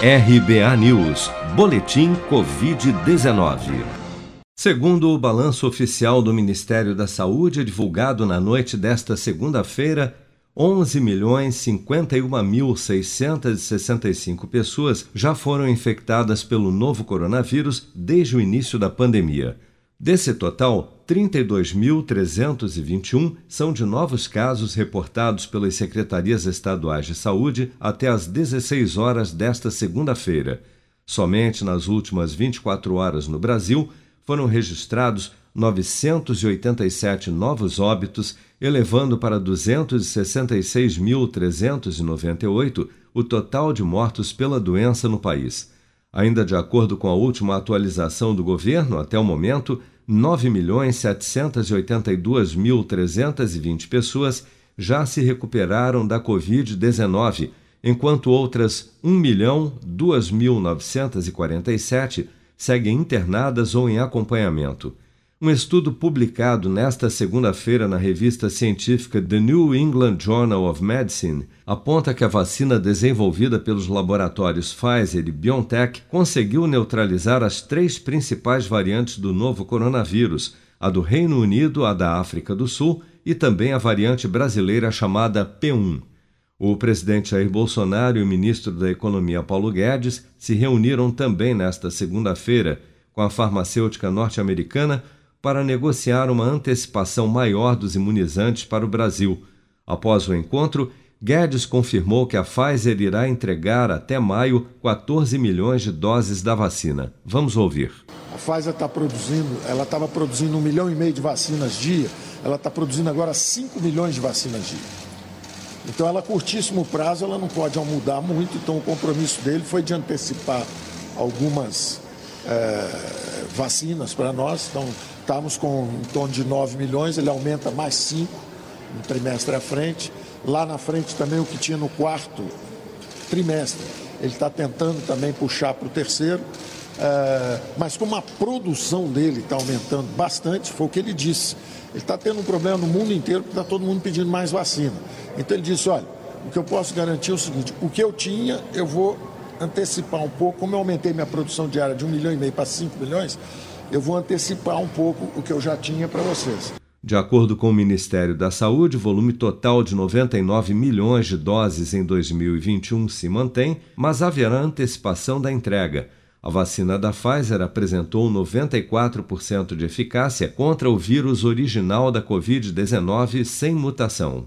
RBA News, Boletim Covid-19. Segundo o balanço oficial do Ministério da Saúde, divulgado na noite desta segunda-feira, 11.051.665 pessoas já foram infectadas pelo novo coronavírus desde o início da pandemia. Desse total, 32.321 são de novos casos reportados pelas secretarias estaduais de saúde até às 16 horas desta segunda-feira. Somente nas últimas 24 horas no Brasil foram registrados 987 novos óbitos, elevando para 266.398 o total de mortos pela doença no país. Ainda de acordo com a última atualização do governo, até o momento, 9.782.320 pessoas já se recuperaram da Covid-19, enquanto outras 1.002.947 seguem internadas ou em acompanhamento. Um estudo publicado nesta segunda-feira na revista científica The New England Journal of Medicine aponta que a vacina desenvolvida pelos laboratórios Pfizer e BioNTech conseguiu neutralizar as três principais variantes do novo coronavírus, a do Reino Unido, a da África do Sul e também a variante brasileira chamada P1. O presidente Jair Bolsonaro e o ministro da Economia Paulo Guedes se reuniram também nesta segunda-feira com a farmacêutica norte-americana para negociar uma antecipação maior dos imunizantes para o Brasil. Após o encontro, Guedes confirmou que a Pfizer irá entregar até maio 14 milhões de doses da vacina. Vamos ouvir. A Pfizer está produzindo, ela estava produzindo um milhão e meio de vacinas dia, ela está produzindo agora 5 milhões de vacinas dia. Então, ela curtíssimo prazo, ela não pode mudar muito, então o compromisso dele foi de antecipar algumas é, vacinas para nós. Então, estamos com em torno de 9 milhões, ele aumenta mais 5 no trimestre à frente. Lá na frente também o que tinha no quarto trimestre, ele está tentando também puxar para o terceiro. É, mas como a produção dele está aumentando bastante, foi o que ele disse. Ele está tendo um problema no mundo inteiro porque está todo mundo pedindo mais vacina. Então ele disse: olha, o que eu posso garantir é o seguinte: o que eu tinha, eu vou antecipar um pouco. Como eu aumentei minha produção diária de um milhão e meio para 5 milhões, eu vou antecipar um pouco o que eu já tinha para vocês. De acordo com o Ministério da Saúde, o volume total de 99 milhões de doses em 2021 se mantém, mas haverá antecipação da entrega. A vacina da Pfizer apresentou 94% de eficácia contra o vírus original da Covid-19 sem mutação.